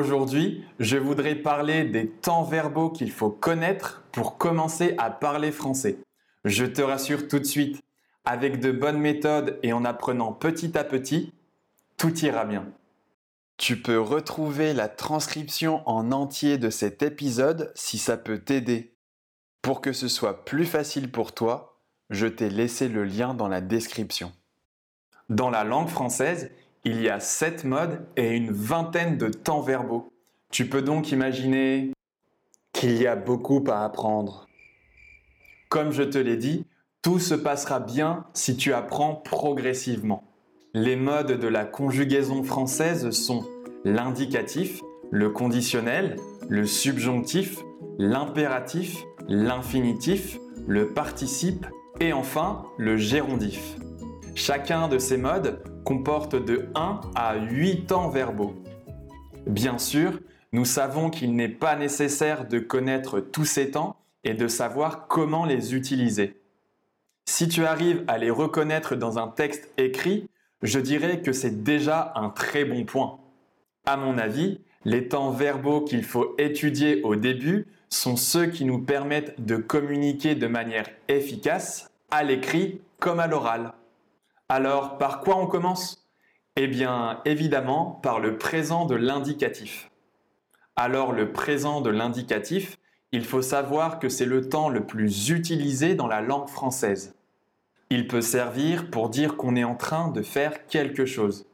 Aujourd'hui, je voudrais parler des temps verbaux qu'il faut connaître pour commencer à parler français. Je te rassure tout de suite, avec de bonnes méthodes et en apprenant petit à petit, tout ira bien. Tu peux retrouver la transcription en entier de cet épisode si ça peut t'aider. Pour que ce soit plus facile pour toi, je t'ai laissé le lien dans la description. Dans la langue française, il y a sept modes et une vingtaine de temps verbaux. Tu peux donc imaginer qu'il y a beaucoup à apprendre. Comme je te l'ai dit, tout se passera bien si tu apprends progressivement. Les modes de la conjugaison française sont l'indicatif, le conditionnel, le subjonctif, l'impératif, l'infinitif, le participe et enfin le gérondif. Chacun de ces modes comporte de 1 à 8 temps verbaux. Bien sûr, nous savons qu'il n'est pas nécessaire de connaître tous ces temps et de savoir comment les utiliser. Si tu arrives à les reconnaître dans un texte écrit, je dirais que c'est déjà un très bon point. À mon avis, les temps verbaux qu'il faut étudier au début sont ceux qui nous permettent de communiquer de manière efficace à l'écrit comme à l'oral. Alors, par quoi on commence? Eh bien, évidemment, par le présent de l'indicatif. Alors, le présent de l'indicatif, il faut savoir que c'est le temps le plus utilisé dans la langue française. Il peut servir pour dire qu'on est en train de faire quelque chose.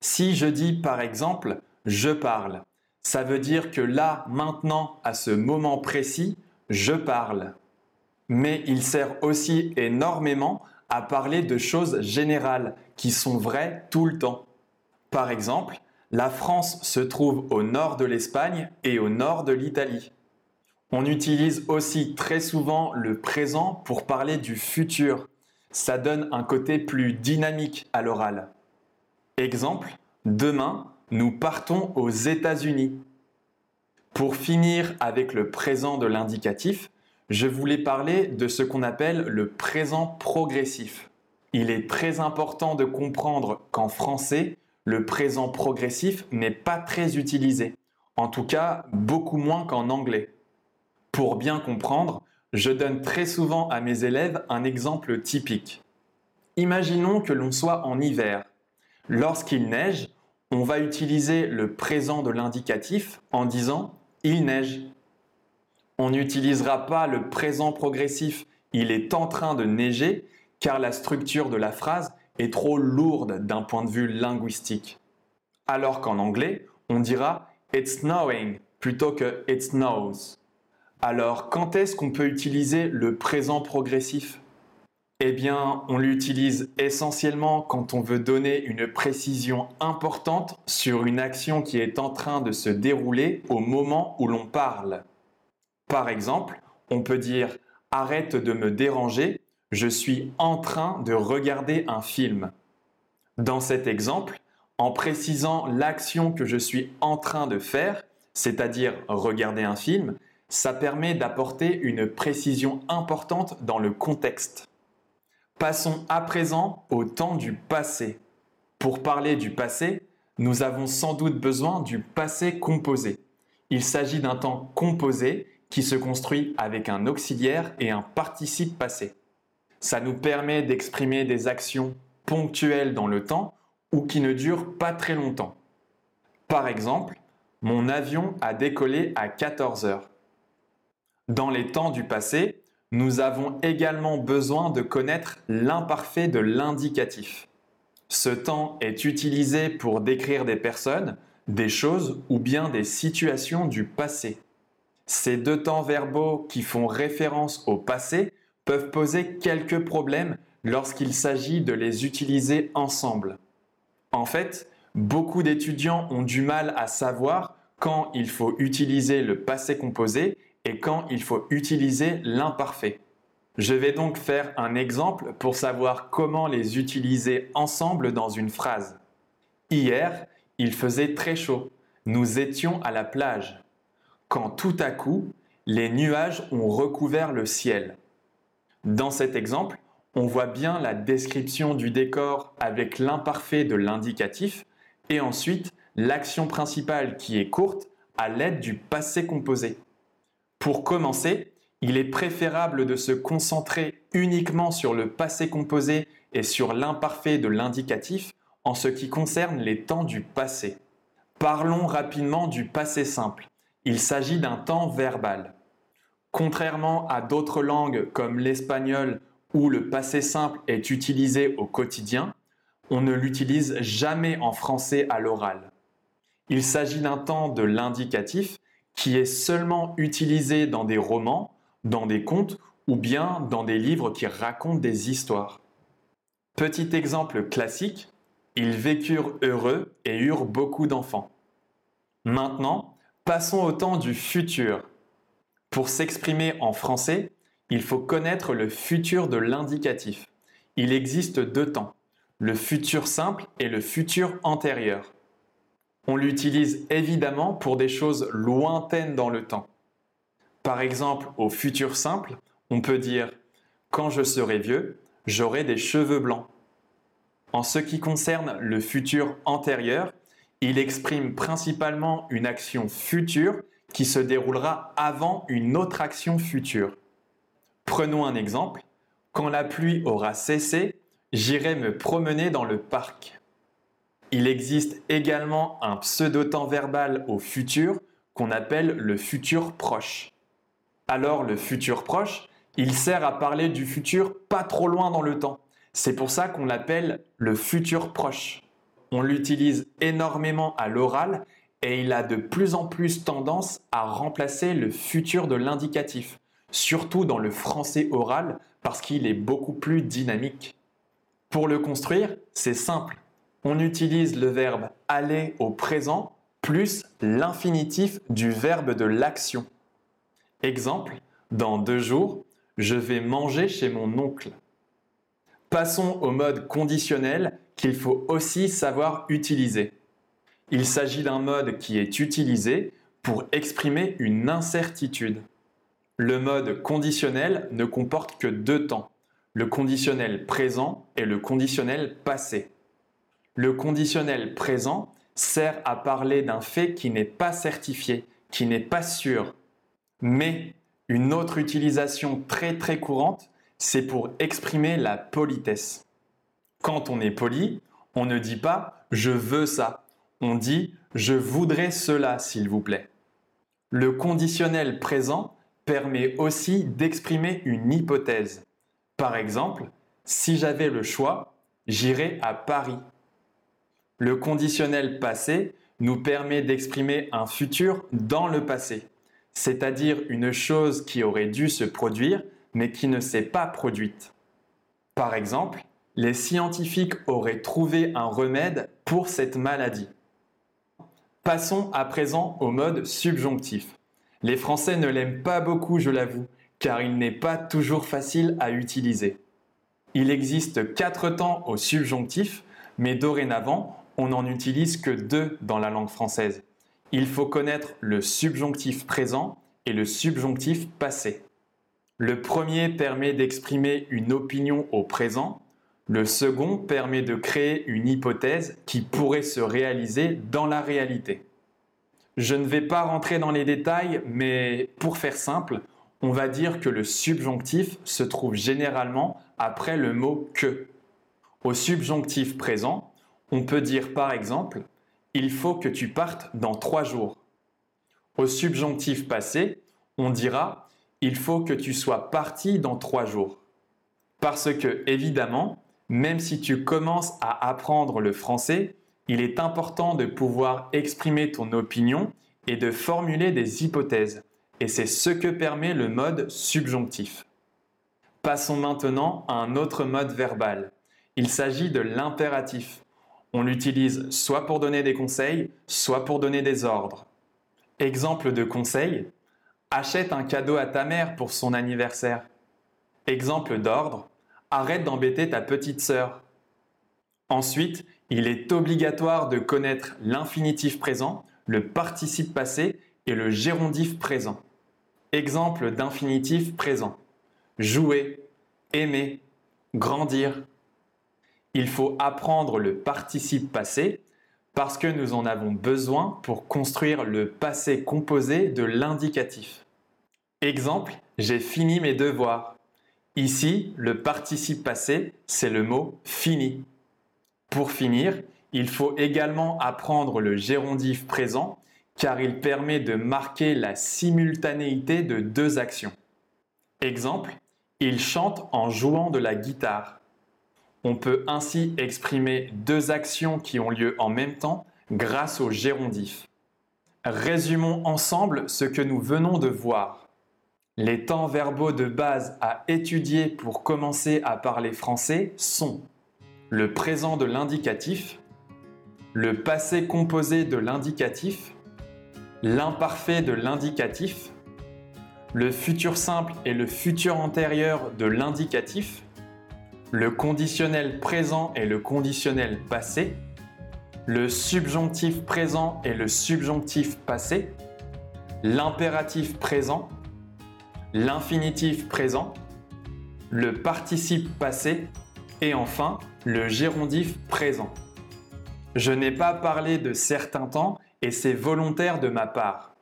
Si je dis par exemple je parle, ça veut dire que là, maintenant, à ce moment précis, je parle. Mais il sert aussi énormément à parler de choses générales qui sont vraies tout le temps. Par exemple, la France se trouve au nord de l'Espagne et au nord de l'Italie. On utilise aussi très souvent le présent pour parler du futur. Ça donne un côté plus dynamique à l'oral. Exemple, demain, nous partons aux États-Unis. Pour finir avec le présent de l'indicatif, je voulais parler de ce qu'on appelle le présent progressif. Il est très important de comprendre qu'en français, le présent progressif n'est pas très utilisé. En tout cas, beaucoup moins qu'en anglais. Pour bien comprendre, je donne très souvent à mes élèves un exemple typique. Imaginons que l'on soit en hiver. Lorsqu'il neige, on va utiliser le présent de l'indicatif en disant il neige. On n'utilisera pas le présent progressif il est en train de neiger car la structure de la phrase est trop lourde d'un point de vue linguistique. Alors qu'en anglais, on dira It's snowing plutôt que It snows. Alors quand est-ce qu'on peut utiliser le présent progressif? Eh bien, on l'utilise essentiellement quand on veut donner une précision importante sur une action qui est en train de se dérouler au moment où l'on parle. Par exemple, on peut dire arrête de me déranger, je suis en train de regarder un film. Dans cet exemple, en précisant l'action que je suis en train de faire, c'est-à-dire regarder un film, ça permet d'apporter une précision importante dans le contexte. Passons à présent au temps du passé. Pour parler du passé, nous avons sans doute besoin du passé composé. Il s'agit d'un temps composé qui se construit avec un auxiliaire et un participe passé. Ça nous permet d'exprimer des actions ponctuelles dans le temps ou qui ne durent pas très longtemps. Par exemple, mon avion a décollé à 14 heures. Dans les temps du passé, nous avons également besoin de connaître l'imparfait de l'indicatif. Ce temps est utilisé pour décrire des personnes, des choses ou bien des situations du passé. Ces deux temps verbaux qui font référence au passé peuvent poser quelques problèmes lorsqu'il s'agit de les utiliser ensemble. En fait, beaucoup d'étudiants ont du mal à savoir quand il faut utiliser le passé composé et quand il faut utiliser l'imparfait. Je vais donc faire un exemple pour savoir comment les utiliser ensemble dans une phrase. Hier, il faisait très chaud. Nous étions à la plage quand tout à coup, les nuages ont recouvert le ciel. Dans cet exemple, on voit bien la description du décor avec l'imparfait de l'indicatif et ensuite l'action principale qui est courte à l'aide du passé composé. Pour commencer, il est préférable de se concentrer uniquement sur le passé composé et sur l'imparfait de l'indicatif en ce qui concerne les temps du passé. Parlons rapidement du passé simple. Il s'agit d'un temps verbal. Contrairement à d'autres langues comme l'espagnol où le passé simple est utilisé au quotidien, on ne l'utilise jamais en français à l'oral. Il s'agit d'un temps de l'indicatif qui est seulement utilisé dans des romans, dans des contes ou bien dans des livres qui racontent des histoires. Petit exemple classique, ils vécurent heureux et eurent beaucoup d'enfants. Maintenant, passons au temps du futur. Pour s'exprimer en français, il faut connaître le futur de l'indicatif. Il existe deux temps, le futur simple et le futur antérieur. On l'utilise évidemment pour des choses lointaines dans le temps. Par exemple, au futur simple, on peut dire Quand je serai vieux, j'aurai des cheveux blancs. En ce qui concerne le futur antérieur, il exprime principalement une action future qui se déroulera avant une autre action future. Prenons un exemple. Quand la pluie aura cessé, j'irai me promener dans le parc. Il existe également un pseudo-temps verbal au futur qu'on appelle le futur proche. Alors le futur proche, il sert à parler du futur pas trop loin dans le temps. C'est pour ça qu'on l'appelle le futur proche. On l'utilise énormément à l'oral et il a de plus en plus tendance à remplacer le futur de l'indicatif, surtout dans le français oral parce qu'il est beaucoup plus dynamique. Pour le construire, c'est simple. On utilise le verbe aller au présent plus l'infinitif du verbe de l'action. Exemple, dans deux jours, je vais manger chez mon oncle. Passons au mode conditionnel qu'il faut aussi savoir utiliser. Il s'agit d'un mode qui est utilisé pour exprimer une incertitude. Le mode conditionnel ne comporte que deux temps, le conditionnel présent et le conditionnel passé. Le conditionnel présent sert à parler d'un fait qui n'est pas certifié, qui n'est pas sûr. Mais une autre utilisation très très courante c'est pour exprimer la politesse. Quand on est poli, on ne dit pas je veux ça, on dit je voudrais cela, s'il vous plaît. Le conditionnel présent permet aussi d'exprimer une hypothèse. Par exemple, si j'avais le choix, j'irais à Paris. Le conditionnel passé nous permet d'exprimer un futur dans le passé, c'est-à-dire une chose qui aurait dû se produire mais qui ne s'est pas produite. Par exemple, les scientifiques auraient trouvé un remède pour cette maladie. Passons à présent au mode subjonctif. Les Français ne l'aiment pas beaucoup, je l'avoue, car il n'est pas toujours facile à utiliser. Il existe quatre temps au subjonctif, mais dorénavant, on n'en utilise que deux dans la langue française. Il faut connaître le subjonctif présent et le subjonctif passé. Le premier permet d'exprimer une opinion au présent, le second permet de créer une hypothèse qui pourrait se réaliser dans la réalité. Je ne vais pas rentrer dans les détails, mais pour faire simple, on va dire que le subjonctif se trouve généralement après le mot que. Au subjonctif présent, on peut dire par exemple Il faut que tu partes dans trois jours. Au subjonctif passé, on dira il faut que tu sois parti dans trois jours. Parce que, évidemment, même si tu commences à apprendre le français, il est important de pouvoir exprimer ton opinion et de formuler des hypothèses. Et c'est ce que permet le mode subjonctif. Passons maintenant à un autre mode verbal. Il s'agit de l'impératif. On l'utilise soit pour donner des conseils, soit pour donner des ordres. Exemple de conseil, Achète un cadeau à ta mère pour son anniversaire. Exemple d'ordre, arrête d'embêter ta petite sœur. Ensuite, il est obligatoire de connaître l'infinitif présent, le participe passé et le gérondif présent. Exemple d'infinitif présent. Jouer, aimer, grandir. Il faut apprendre le participe passé Parce que nous en avons besoin pour construire le passé composé de l'indicatif. Exemple, j'ai fini mes devoirs. Ici, le participe passé, c'est le mot fini. Pour finir, il faut également apprendre le gérondif présent car il permet de marquer la simultanéité de deux actions. Exemple, il chante en jouant de la guitare. On peut ainsi exprimer deux actions qui ont lieu en même temps grâce au gérondif. Résumons ensemble ce que nous venons de voir. Les temps verbaux de base à étudier pour commencer à parler français sont le présent de l'indicatif, le passé composé de l'indicatif, l'imparfait de l'indicatif, le futur simple et le futur antérieur de l'indicatif, le conditionnel présent et le conditionnel passé, le subjonctif présent et le subjonctif passé, l'impératif présent, l'infinitif présent, le participe passé et enfin le gérondif présent. Je n'ai pas parlé de certains temps et c'est volontaire de ma part.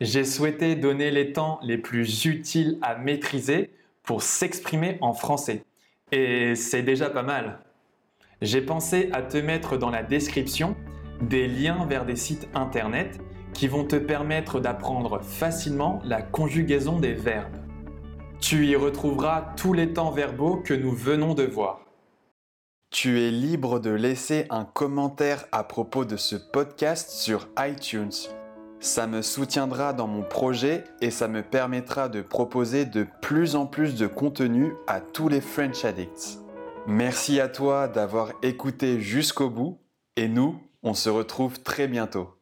J'ai souhaité donner les temps les plus utiles à maîtriser pour s'exprimer en français. Et c'est déjà pas mal. J'ai pensé à te mettre dans la description des liens vers des sites internet qui vont te permettre d'apprendre facilement la conjugaison des verbes. Tu y retrouveras tous les temps verbaux que nous venons de voir. Tu es libre de laisser un commentaire à propos de ce podcast sur iTunes. Ça me soutiendra dans mon projet et ça me permettra de proposer de plus en plus de contenu à tous les French Addicts. Merci à toi d'avoir écouté jusqu'au bout et nous, on se retrouve très bientôt.